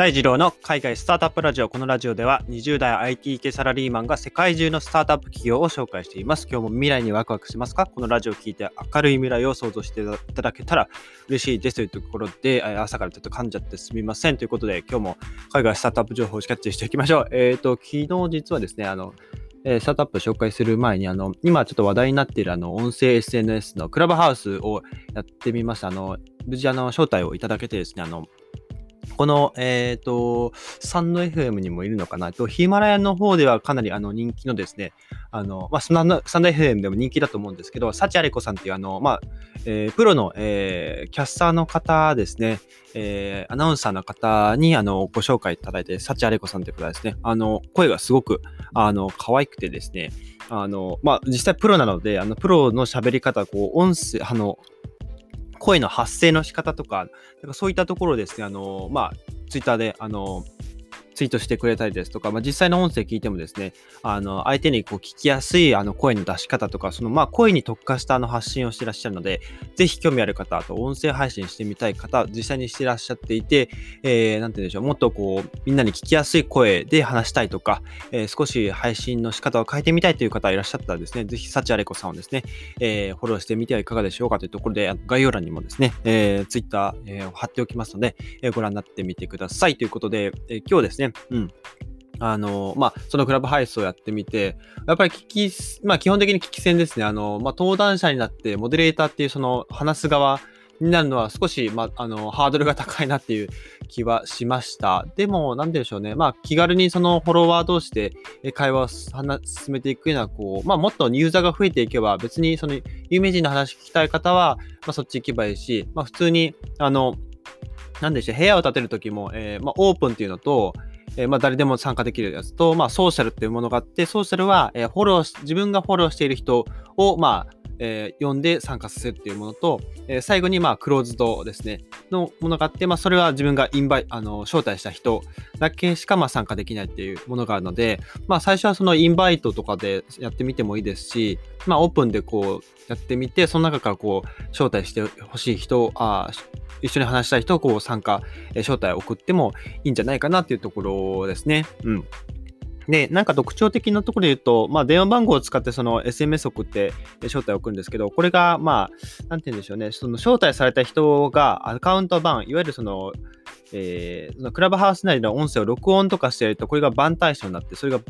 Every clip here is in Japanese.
大二郎の海外スタートアップラジオ。このラジオでは20代 IT 系サラリーマンが世界中のスタートアップ企業を紹介しています。今日も未来にワクワクしますか？このラジオを聞いて明るい未来を想像していただけたら嬉しいですというところで、朝からちょっと噛んじゃってすみませんということで、今日も海外スタートアップ情報をキャッチしていきましょう。えっ、ー、と、昨日実はですね、あのえ、スタートアップ紹介する前に、あの、今ちょっと話題になっているあの、音声 SNS のクラブハウスをやってみました。あの、無事あの、招待をいただけてですね、あの、この、えっ、ー、と、サンド FM にもいるのかな？と、ヒマラヤの方ではかなりあの人気のですね、あの、まあ、サンド FM でも人気だと思うんですけど、サチアレコさんっていうあの、まあ、えー、プロの、えー、キャスターの方ですね、えー、アナウンサーの方にあのご紹介いただいて、サチアレコさんという方ですね、あの、声がすごく、あの、可愛くてですね、あの、まあ、実際プロなので、あの、プロの喋り方、こう、音声、あの、声の発声の仕方とか、なんかそういったところですね、あの、まあ、ツイッターで、あの、ツイートしてくれたりですとか、まあ、実際の音声聞いてもですね、あの、相手にこう聞きやすいあの声の出し方とか、そのまあ声に特化したあの発信をしてらっしゃるので、ぜひ興味ある方、あと音声配信してみたい方、実際にしてらっしゃっていて、えー、なんて言うんでしょう、もっとこう、みんなに聞きやすい声で話したいとか、えー、少し配信の仕方を変えてみたいという方いらっしゃったらですね、ぜひ、サチアレコさんをですね、えー、フォローしてみてはいかがでしょうかというところで、概要欄にもですね、えー、ツイッター、えー、貼っておきますので、えー、ご覧になってみてくださいということで、えー、今日ですね、うん。あの、まあ、そのクラブハウスをやってみて、やっぱり聞き、まあ、基本的に聞き戦ですね。あの、まあ、登壇者になって、モデレーターっていうその話す側になるのは少し、まあ、あの、ハードルが高いなっていう気はしました。でも、なんでしょうね。まあ、気軽にそのフォロワー同士で会話を進めていくような、こう、まあ、もっとユーザーが増えていけば、別にその有名人の話聞きたい方は、まあ、そっち行けばいいし、まあ、普通に、あの、なんでしょう、部屋を建てるときも、えー、まあ、オープンっていうのと、えー、まあ、誰でも参加できるやつと、まあ、ソーシャルっていうものがあって、ソーシャルは、え、フォロー自分がフォローしている人を、まあ、えー、呼んで参加させるっていうものと、えー、最後に、まあ、クローズドですね、のものがあって、まあ、それは自分がインバイ、あの、招待した人だけしか、まあ、参加できないっていうものがあるので、まあ、最初はそのインバイトとかでやってみてもいいですし、まあ、オープンでこう、やってみて、その中からこう、招待してほしい人、あ一緒に話したい人をこう参加、え招待を送ってもいいんじゃないかなっていうところですね。うん。で、なんか特徴的なところで言うと、まあ、電話番号を使ってその SMS 送って招待を送るんですけど、これが、まあ、なんて言うんでしょうね、その招待された人がアカウント版、いわゆるその、えー、そのクラブハウス内の音声を録音とかしていると、これがバン対象になって、それが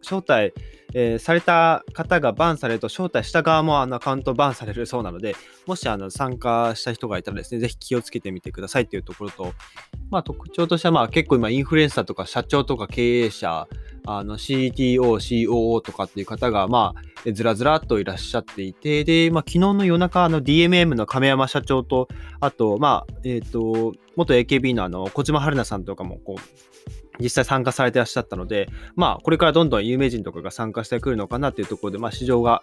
招待、えー、された方がバンされると、招待した側もあのアカウントバンされるそうなので、もしあの参加した人がいたらですね、ぜひ気をつけてみてくださいというところと、まあ、特徴としてはまあ結構今インフルエンサーとか社長とか経営者、CTO、COO とかっていう方が、まあ、ずらずらっといらっしゃっていて、で、まあ、昨日の夜中、あの DMM の亀山社長と、あと、まあ、えっ、ー、と、元 AKB のあの小島春菜さんとかも、こう、実際参加されてらっしゃったので、まあ、これからどんどん有名人とかが参加してくるのかなっていうところで、まあ、市場が、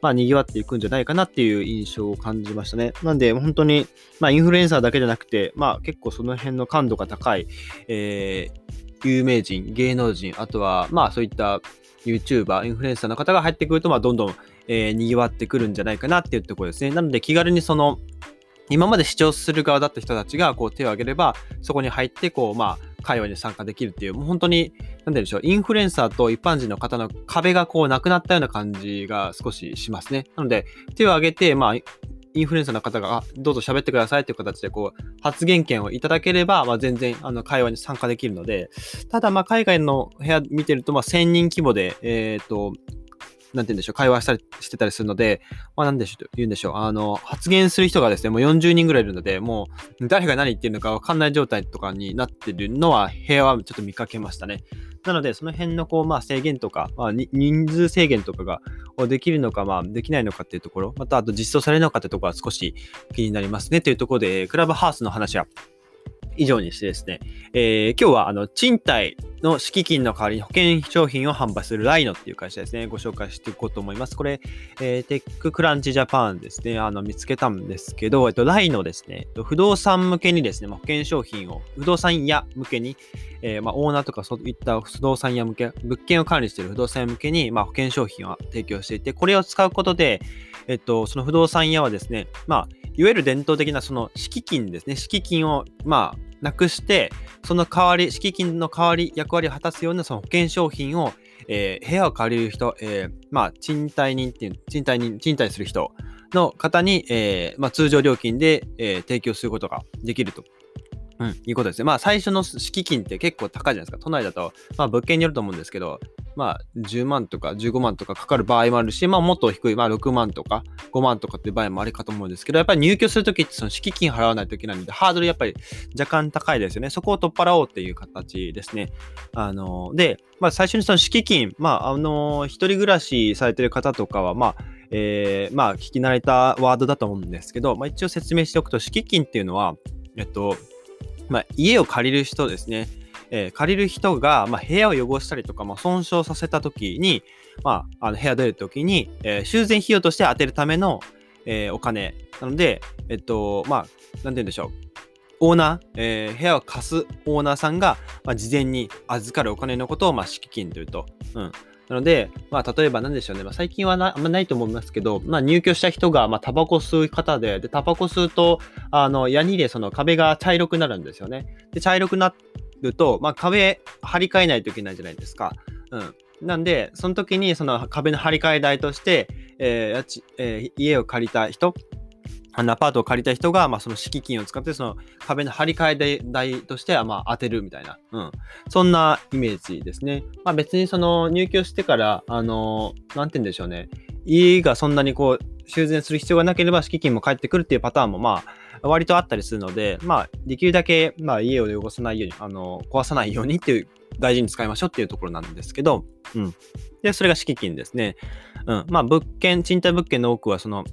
まあ、賑わっていくんじゃないかなっていう印象を感じましたね。なんで、本当に、まあ、インフルエンサーだけじゃなくて、まあ、結構その辺の感度が高い、えー、有名人、芸能人、あとは、まあ、そういった YouTuber、インフルエンサーの方が入ってくると、まあ、どんどん、えー、賑わってくるんじゃないかなっていうところですね。なので、気軽にその、今まで視聴する側だった人たちがこう手を挙げれば、そこに入って、こう、まあ、会話に参加できるっていう、もう本当に、なんでしょう、インフルエンサーと一般人の方の壁がこうなくなったような感じが少ししますね。なので、手を挙げて、まあ、インフルエンサーの方が、どうぞ喋ってくださいという形で、こう、発言権をいただければ、まあ、全然、あの、会話に参加できるので、ただ、まあ、海外の部屋見てると、まあ、1000人規模で、えっ、ー、と、なんて言うんでしょう、会話したりしてたりするので、まあ、なんでしょう、言うんでしょう、あの、発言する人がですね、もう40人ぐらいいるので、もう、誰が何言ってるのか分かんない状態とかになってるのは、部屋はちょっと見かけましたね。なので、その辺のこう、まあ、制限とか、まあ、人数制限とかができるのか、まあ、できないのかっていうところ、また、あと実装されるのかっていうところは少し気になりますね。というところで、クラブハウスの話は以上にしてですね、えー、今日はあの賃貸の敷金の代わりに保険商品を販売する Rhino っていう会社ですね、ご紹介していこうと思います。これ、えー、 TechCrunch Japan ですね、あの見つけたんですけど、えっと、 Rhino ですね、不動産向けにですね、保険商品を、不動産屋向けに、えー、まあ、オーナーとかそういった不動産屋向け、物件を管理している不動産屋向けに、まあ、保険商品を提供していて、これを使うことで、えっと、その不動産屋はですね、まあ、いわゆる伝統的なその敷金ですね、敷金を、まあ、なくして、その代わり、敷金の代わり、役割を果たすようなその保険商品を、えー、部屋を借りる人、えー、まあ、賃貸人っていう、賃貸人、賃貸する人の方に、えー、まあ、通常料金で、え提供することができると。うん、いうことですね。まあ、最初の敷金って結構高いじゃないですか。都内だと、まあ、物件によると思うんですけど、まあ、10万とか15万とかかかる場合もあるし、まあ、もっと低い、まあ、6万とか5万とかっていう場合もあるかと思うんですけど、やっぱり入居するときってその敷金払わないといけないので、ハードルやっぱり若干高いですよね。そこを取っ払おうっていう形ですね。あの、で、まあ、最初にその敷金、まあ、あの、一人暮らしされてる方とかは、まあ、えー、まあ、聞き慣れたワードだと思うんですけど、まあ、一応説明しておくと、敷金っていうのは、えっと、まあ、家を借りる人ですね。えー、借りる人が、まあ、部屋を汚したりとか、まあ、損傷させた時に、まあ、あの部屋出る時に、えー、修繕費用として当てるための、えー、お金なので、えっと、まあ、なんて言うんでしょう。オーナー、えー、部屋を貸すオーナーさんが、まあ、事前に預かるお金のことを、まあ、敷金というと。うん。なので、まあ、例えば何でしょうね。まあ、最近はあんまないと思いますけど、まあ、入居した人が、まあ、タバコ吸う方で、で、タバコ吸うと、あの、ヤニでその壁が茶色くなるんですよね。で、茶色くなると、まあ、壁張り替えないといけないじゃないですか。うん。なんで、その時にその壁の張り替え代として、えーえー、家を借りた人、あのアパートを借りた人が、まあ、その敷金を使って、その壁の張り替え代としては、まあ、当てるみたいな、うん。そんなイメージですね。まあ、別にその入居してから、あのー、なんて言うんでしょうね。家がそんなにこう、修繕する必要がなければ敷金も返ってくるっていうパターンも、まあ、割とあったりするので、まあ、できるだけ、まあ、家を汚さないように、あの、壊さないようにっていう、大事に使いましょうっていうところなんですけど、うん。で、それが敷金ですね。うん。まあ、物件、賃貸物件の多くは、その、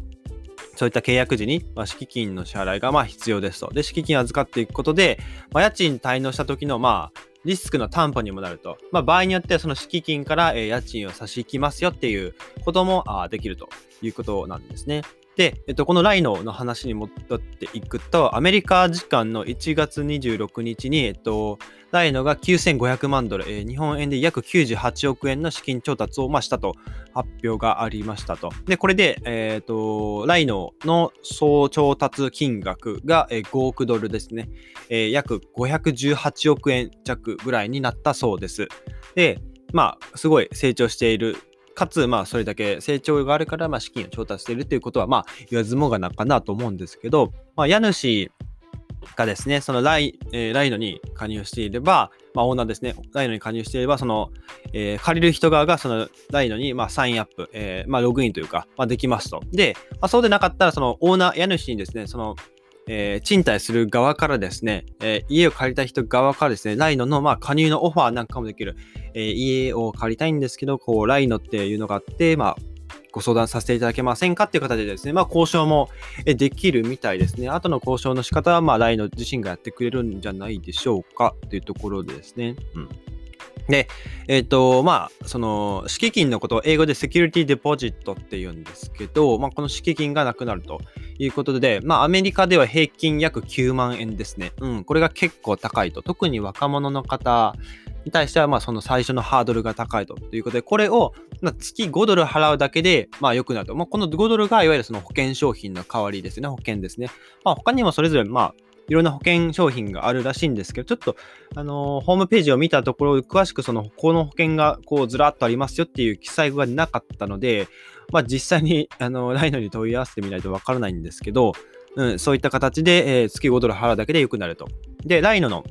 そういった契約時に、まあ、敷金の支払いがま必要ですと。で、敷金を預かっていくことで、まあ、家賃滞納した時の、まあ、リスクの担保にもなると。まあ、場合によってはその敷金から、え、家賃を差し引きますよっていうこともあできるということなんですね。で、えっと、このライノの話に戻っていくと、アメリカ時間の1月26日に、えっと、ライノが9500万ドル、えー、日本円で約98億円の資金調達を、まあ、したと発表がありましたと。で、これで、えっ、と、ライノの総調達金額が、えー、5億ドルですね、えー、約518億円弱ぐらいになったそうです。で、まあ、すごい成長しているかつ、まあ、それだけ成長があるから、まあ、資金を調達しているということは、まあ、言わずもがなかなと思うんですけど、まあ、家主がですね、そのライ,、えー、ライノに加入していれば、まあ、オーナーですね、ライノに加入していれば、その、えー、借りる人側がそのライノに、まあ、サインアップ、えー、まあ、ログインというか、まあ、できますと。で、まあ、そうでなかったら、そのオーナー、家主にですね、その、えー、賃貸する側からですね、えー、家を借りた人側からですね、ライノの、まあ、加入のオファーなんかもできる。えー、家を借りたいんですけど、こう、ライノっていうのがあって、まあ、ご相談させていただけませんかっていう形でですね、まあ、交渉もできるみたいですね。後の交渉の仕方は、まあ、ライノ自身がやってくれるんじゃないでしょうかというところでですね。うん。で、えっ、ー、と、まあ、その、敷金のことを英語でセキュリティデポジットって言うんですけど、まあ、この敷金がなくなるということで、まあ、アメリカでは平均約9万円ですね。うん、これが結構高いと。特に若者の方に対しては、まあ、その最初のハードルが高いということで、これを、ま、月5ドル払うだけで、まあ、良くなると。まあ、この5ドルが、いわゆるその保険商品の代わりですね。保険ですね。まあ、他にもそれぞれ、まあ、いろんな保険商品があるらしいんですけど、ちょっと、あのー、ホームページを見たところ、詳しくその、この保険がこうずらっとありますよっていう記載がなかったので、まあ実際に、あの、ライノに問い合わせてみないとわからないんですけど、うん、そういった形で、えー、月5ドル払うだけで良くなると。で、ライノの、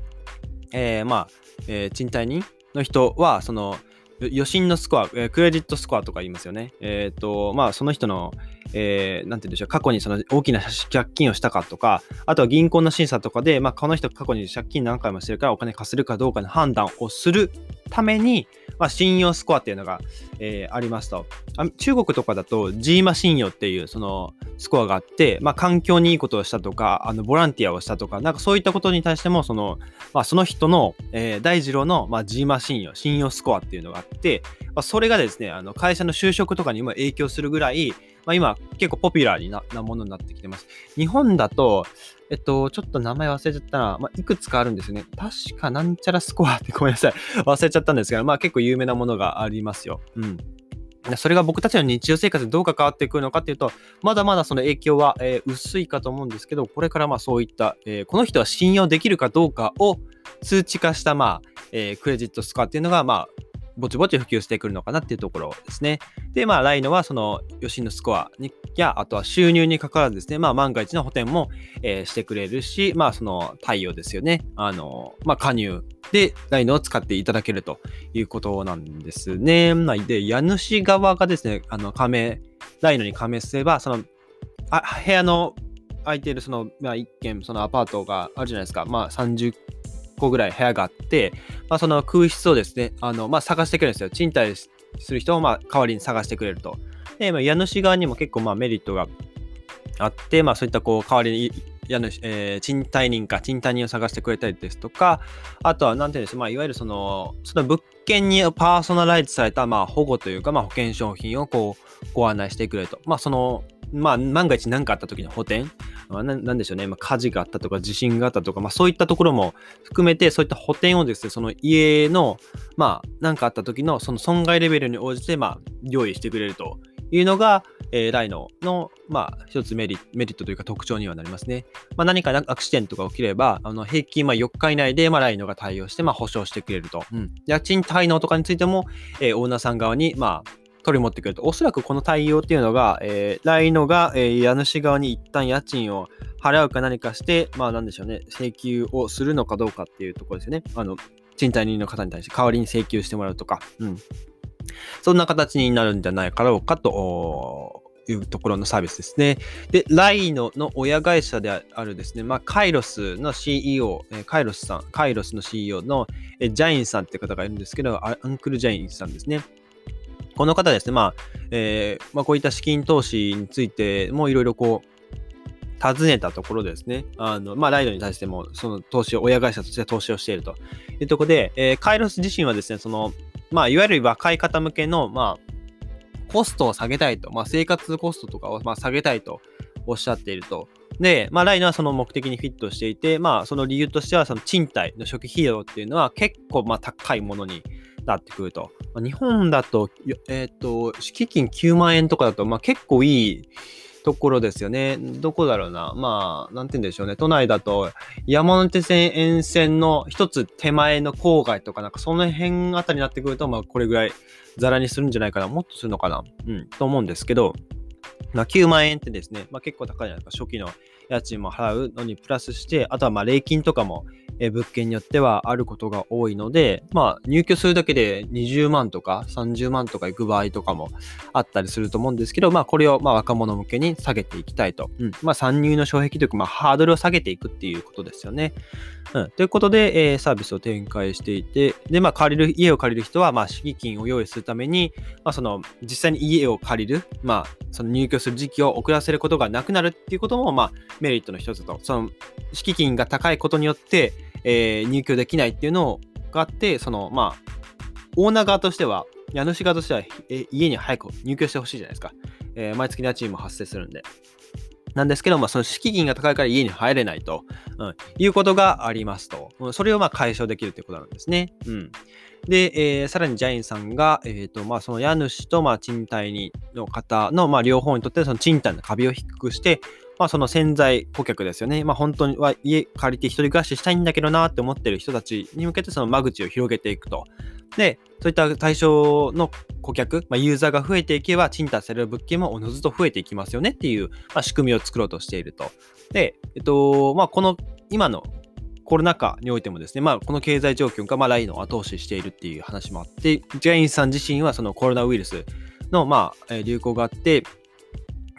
えー、まあ、えー、賃貸人の人は、その、余震のスコア、えー、クレジットスコアとか言いますよね。えっ、ー、と、まあ、その人の、えー、なんて言うんでしょう、過去にその大きな借金をしたかとか、あとは銀行の審査とかで、まあ、この人過去に借金何回もしてるからお金貸せるかどうかの判断をするために、まあ、信用スコアっていうのが、えー、ありますと。中国とかだと G マ信用っていうそのスコアがあって、まあ、環境にいいことをしたとか、あのボランティアをしたとか、なんかそういったことに対しても、その、まあ、その人の、えー、大二郎の、まあ、G マ信用、信用スコアっていうのがあって、まあ、それがですね、あの会社の就職とかにも影響するぐらい、まあ、今結構ポピュラーななものになってきてます。日本だと、えっと、ちょっと名前忘れちゃったな。まあ、いくつかあるんですよね。確かなんちゃらスコアってごめんなさい。忘れちゃったんですけど、まあ結構有名なものがありますよ。うん。それが僕たちの日常生活でどう関わってくるのかっていうと、まだまだその影響は、えー、薄いかと思うんですけど、これからまあそういった、えー、この人は信用できるかどうかを数値化した、まあえー、クレジットスコアっていうのが、まあ、ぼちぼち普及してくるのかなっていうところですね。で、まあ、ライノはその余震のスコアにや、あとは収入に関わらずですね、まあ、万が一の補填も、えー、してくれるし、まあ、その対応ですよね。あの、まあ、加入で、ライノを使っていただけるということなんですね。まあ、で、家主側がですね、あの、加盟、ライノに加盟すれば、その、あ部屋の空いているその、まあ、一軒、そのアパートがあるじゃないですか。まあ、30個ぐらい部屋があって、まあ、その空室をですね、あの、まあ、探してくれるんですよ。賃貸する人を、まあ、代わりに探してくれると。で、まあ、家主側にも結構、まあ、メリットがあって、まあ、そういった、こう、代わりに、家主、えー、賃貸人か、賃貸人を探してくれたりですとか、あとは、なんていうんですか、まあ、いわゆるその、その物件にパーソナライズされた、まあ、保護というか、まあ、保険商品をこう、ご案内してくれると。まあ、その、まあ、万が一何かあった時の補填、まあ、なんでしょうね、まあ、火事があったとか地震があったとか、まあ、そういったところも含めて、そういった補填をですね、その家の、まあ、何かあった時のその損害レベルに応じて、まあ、用意してくれるというのが、えー、ライノの、まあ、一つメリメリットというか特徴にはなりますね。まあ、何かアクシデントが起きれば、あの平均まあ4日以内で、まあ、ライノが対応して、まあ、保証してくれると。うん、家賃滞納とかについても、えー、オーナーさん側に、まあ、取り持ってくると。おそらくこの対応っていうのが、えー、ライノが、えー、家主側に一旦家賃を払うか何かして、まあなんでしょうね、請求をするのかどうかっていうところですよね。あの、賃貸人の方に対して代わりに請求してもらうとか、うん。そんな形になるんじゃないかろうかというところのサービスですね。で、ライノの親会社であるですね、まあ、カイロスの CEO、カイロスさん、カイロスの CEO のジャインさんって方がいるんですけど、アンクル・ジャインさんですね。この方ですね、まあ、えー、まあ、こういった資金投資についてもいろいろこう、尋ねたところですね、あの、まあ、ライドに対しても、その投資を、親会社として投資をしていると。いうところで、えー、カイロス自身はですね、その、まあ、いわゆる若い方向けの、まあ、コストを下げたいと、まあ、生活コストとかを、まあ、下げたいとおっしゃっていると。で、まあ、ライドはその目的にフィットしていて、まあ、その理由としては、その賃貸の初期費用っていうのは結構、まあ、高いものになってくると。まあ、日本だと、えっ、ー、と、敷金9万円とかだと、まあ、結構いいところですよね。どこだろうな。まあ、なんて言うんでしょうね。都内だと、山手線沿線の一つ手前の郊外とか、なんかその辺あたりになってくると、まあ、これぐらいザラにするんじゃないかな。もっとするのかな。うん、と思うんですけど、まあ、9万円ってですね、まあ、結構高いじゃないですか。初期の家賃も払うのにプラスして、あとはまあ礼金とかもえ物件によってはあることが多いので、まあ、入居するだけで20万とか30万とか行く場合とかもあったりすると思うんですけど、まあ、これをま若者向けに下げていきたいと。うん。まあ、参入の障壁というか、まあ、ハードルを下げていくっていうことですよね。うん。ということで、えー、サービスを展開していて、で、まあ、借りる、家を借りる人は、まあ、敷金を用意するために、まあ、その、実際に家を借りる、まあ、その入居する時期を遅らせることがなくなるっていうことも、まあ、メリットの一つと。その、敷金が高いことによって、えー、入居できないっていうのがあって、その、まあ、オーナー側としては、家主側としては、え家に早く入居してほしいじゃないですか。えー、毎月家賃も発生するんで。なんですけど、まあ、その敷金が高いから家に入れないと、うん、いうことがありますと。うん、それをまあ解消できるということなんですね。うん。で、えー、さらにジャインさんが、えーとまあ、その家主とまあ賃貸にの方のまあ両方にとってその賃貸の壁を低くして、まあその潜在顧客ですよね。まあ本当には家借りて一人暮らししたいんだけどなって思ってる人たちに向けてその間口を広げていくと。で、そういった対象の顧客、まあ、ユーザーが増えていけば、賃貸される物件もおのずと増えていきますよねっていう、まあ、仕組みを作ろうとしていると。で、えっと、まあこの今のコロナ禍においてもですね、まあ、この経済状況がまあラインを後押ししているっていう話もあって、ジャインさん自身はそのコロナウイルスのまあ流行があって、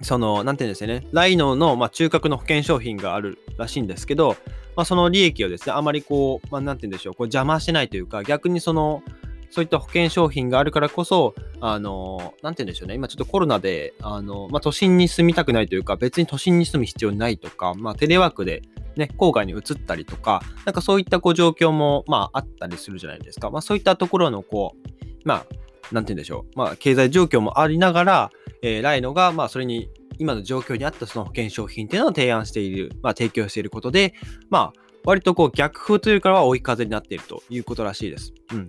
その、なんていうんですよね、ライノの、まあ、中核の保険商品があるらしいんですけど、まあ、その利益をですね、あまりこう、まあ、なんていうんでしょう、こう邪魔してないというか、逆にその、そういった保険商品があるからこそ、あの、なんて言うんでしょうね、今ちょっとコロナで、あの、まあ、都心に住みたくないというか、別に都心に住む必要ないとか、まあ、テレワークでね、郊外に移ったりとか、なんかそういったこう状況も、まあ、あったりするじゃないですか。まあ、そういったところの、こう、まあ、なんて言うんでしょう、まあ、経済状況もありながら、えー、ライノが、まあ、それに今の状況に合ったその保険商品っていうのを提案している、まあ、提供していることで、まあ、割とこう逆風というかは追い風になっているということらしいです。うん。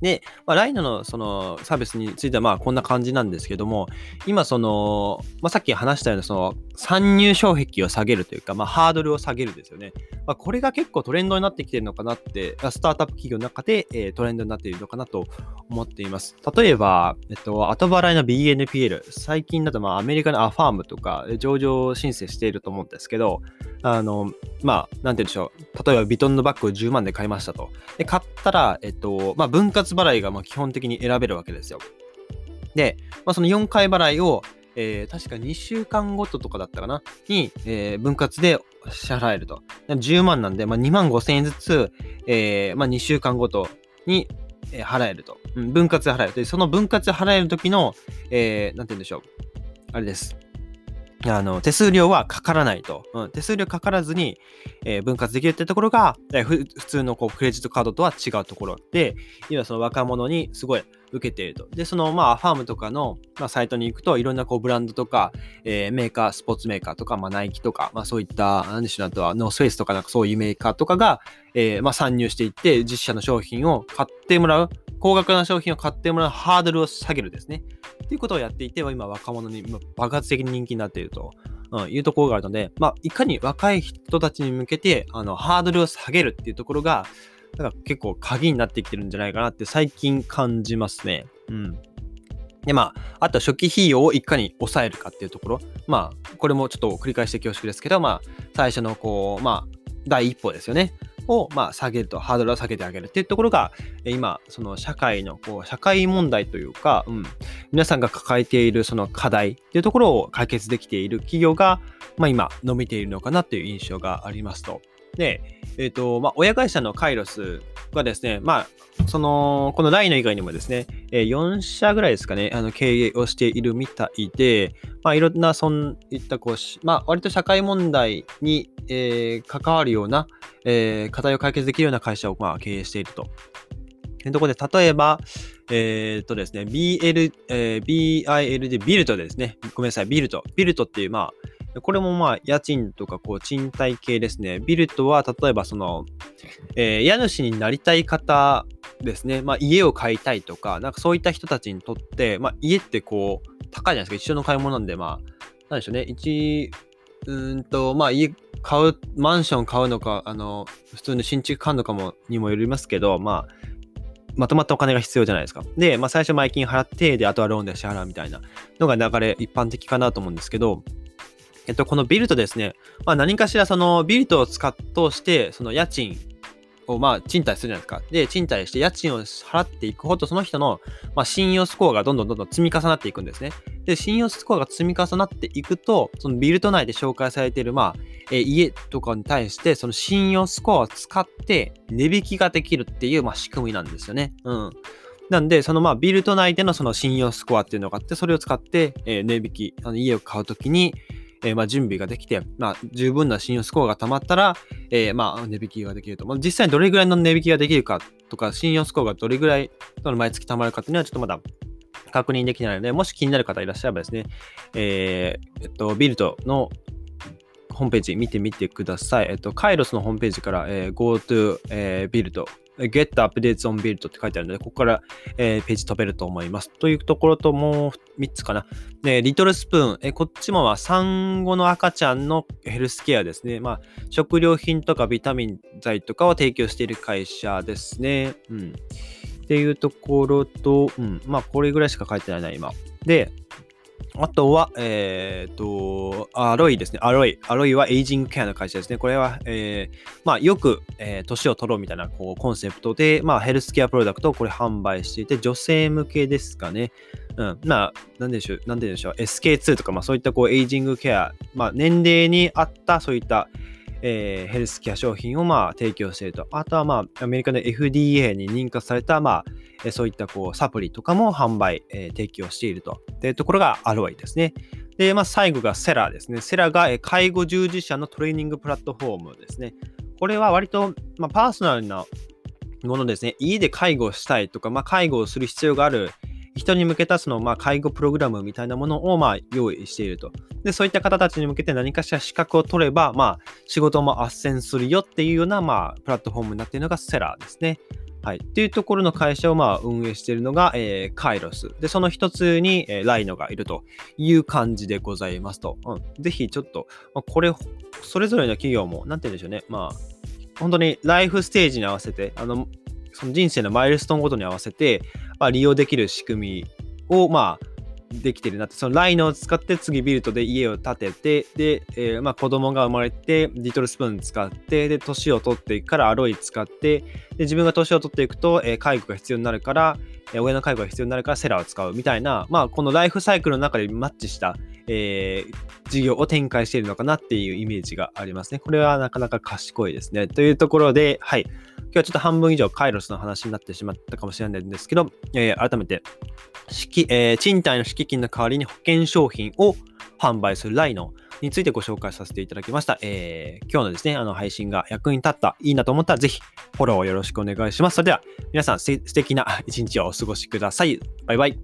で、まあ、ライノのそのサービスについてはまあこんな感じなんですけども、今その、まあ、さっき話したようなその参入障壁を下げるというか、まあ、ハードルを下げるですよね。まあ、これが結構トレンドになってきてるのかなって、スタートアップ企業の中で、えー、トレンドになっているのかなと思っています。例えば、えっと、後払いの BNPL、最近だとまあアメリカのアファームとか上場申請していると思うんですけど、あの、まあ、なんて言うんでしょう。例えばビトンのバッグを10万で買いましたと。で、買ったら、えっと、まあ、分割払いがまあ基本的に選べるわけですよ。で、まあ、その4回払いを、えー、確か2週間ごととかだったかな？に、えー、分割で支払えると。10万なんで、まあ、2万5千円ずつ、えーまあ、2週間ごとに、払えると。うん、分割で払える。で、その分割で払える時の、えー、なんて言うんでしょう。あれです。あの、手数料はかからないと。うん、手数料かからずに、えー、分割できるってところが、えー、普通のこうクレジットカードとは違うところで、今その若者にすごい受けていると。で、そのまあファームとかの、まあ、サイトに行くといろんなこうブランドとか、えー、メーカー、スポーツメーカーとか、まあ、ナイキとか、まあそういった、なんでしょう、あとはノースフェイスとかなんかそういうメーカーとかが、えー、まあ参入していって実写の商品を買ってもらう、高額な商品を買ってもらうハードルを下げるですね。ていうことをやっていて、今若者に爆発的に人気になっていると。うん、いうところがあるので、まあ、いかに若い人たちに向けて、あの、ハードルを下げるっていうところが、なんか結構鍵になってきてるんじゃないかなって最近感じますね。うん。で、まあ、あと初期費用をいかに抑えるかっていうところ。まあ、これもちょっと繰り返して恐縮ですけど、まあ、最初のこう、まあ、第一歩ですよね。を、まあ、下げると、ハードルを下げてあげるっていうところが、今、その社会の、こう、社会問題というか、うん、皆さんが抱えているその課題っていうところを解決できている企業が、まあ、今、伸びているのかなという印象がありますと。で、えっ、ー、と、まあ、親会社のカイロスがですね、まあ、その、このライノ以外にもですね、えー、4社ぐらいですかね、あの経営をしているみたいで、まあ、いろんな、そういったこう、まあ、割と社会問題に、えー、関わるような、えー、課題を解決できるような会社を、まあ、経営していると。というところで、例えば、えー、っとですね、BL、えー、BIL でビルトですね。ごめんなさい、ビルト。ビルトっていう、まあ、これもまあ、家賃とか、こう、賃貸系ですね。ビルトは、例えば、その、えー、家主になりたい方ですね。まあ、家を買いたいとか、なんかそういった人たちにとって、まあ、家ってこう、高いじゃないですか。一緒の買い物なんで、まあ、なんでしょうね。一、うんと、まあ、家買う、マンション買うのか、あの、普通の新築買うのかも、にもよりますけど、まあ、まとまったお金が必要じゃないですか。で、まあ、最初前金払って、で、あとはローンで支払うみたいなのが流れ、一般的かなと思うんですけど、えっと、このビルトですね、まあ、何かしらそのビルトを使っとして、その家賃をまあ賃貸するじゃないですか。で、賃貸して家賃を払っていくほど、その人の、まあ、信用スコアがどんどんどんどん積み重なっていくんですね。で、信用スコアが積み重なっていくと、そのビルト内で紹介されている、まあ、え、家とかに対して、その信用スコアを使って値引きができるっていう、まあ、仕組みなんですよね。うん。なんで、そのまあビルト内でのその信用スコアっていうのがあって、それを使って、えー、値引き、あの家を買うときに、えー、まあ、準備ができて、まあ、十分な信用スコアが溜まったら、えー、まあ、値引きができると。まあ、実際にどれぐらいの値引きができるかとか、信用スコアがどれぐらい毎月溜まるかっていうのはちょっとまだ確認できないので、もし気になる方いらっしゃればですね、えー、えっと、ビルトのホームページ見てみてください。えっと、カイロスのホームページから、えー、Go to、えー、ビルト Get Updates on Build って書いてあるので、ここから、えー、ページ飛べると思います。というところと、もう3つかな。で、リトルスプーン、え、こっちもは産後の赤ちゃんのヘルスケアですね。まあ、食料品とかビタミン剤とかを提供している会社ですね。うん。っていうところと、うん。まあ、これぐらいしか書いてないな、今。で、あとは、えっ、ー、と、アロイですね。アロイ。アロイはエイジングケアの会社ですね。これは、えー、まあ、よく、えー、年を取ろうみたいな、こう、コンセプトで、まあ、ヘルスケアプロダクトをこれ販売していて、女性向けですかね。うん。まあ、なんでしょう、なんでしょう。SK2 とか、まあ、そういった、こう、エイジングケア、まあ、年齢に合った、そういった、えー、ヘルスケア商品をまあ提供していると。あとはまあアメリカの FDA に認可されたまあそういったこうサプリとかも販売、えー、提供していると。いうところがアロイですね。で、まあ最後がセラーですね。セラが介護従事者のトレーニングプラットフォームですね。これは割と、まあ、パーソナルなものですね。家で介護したいとか、まあ、介護をする必要がある人に向けたその、まあ、介護プログラムみたいなものを、まあ、用意していると。で、そういった方たちに向けて何かしら資格を取れば、まあ、仕事も斡旋するよっていうような、まあ、プラットフォームになっているのがセラーですね。はい。っていうところの会社をまあ運営しているのが、えー、カイロス。で、その一つに、えー、ライノがいるという感じでございますと。うん。ぜひちょっと、まあ、これ、それぞれの企業も、なんて言うんでしょうね。まあ、本当にライフステージに合わせて、あの、その人生のマイルストーンごとに合わせて、まあ、利用できる仕組みを、まあ、できてるなって、そのライノを使って次ビルトで家を建てて、で、えー、まあ子供が生まれて、リトルスプーン使って、で、年を取っていくからアロイ使って、で、自分が年を取っていくと、えー、介護が必要になるから、えー、親の介護が必要になるからセラーを使うみたいな、まあこのライフサイクルの中でマッチした、えー、事業を展開しているのかなっていうイメージがありますね。これはなかなか賢いですね。というところで、はい。今日はちょっと半分以上カイロスの話になってしまったかもしれないんですけど、えー、改めて、えー、賃貸の敷金の代わりに保険商品を販売するライノについてご紹介させていただきました。えー、今日のですね、あの配信が役に立った、いいなと思ったらぜひフォローをよろしくお願いします。それでは皆さん素敵な一日をお過ごしください。バイバイ。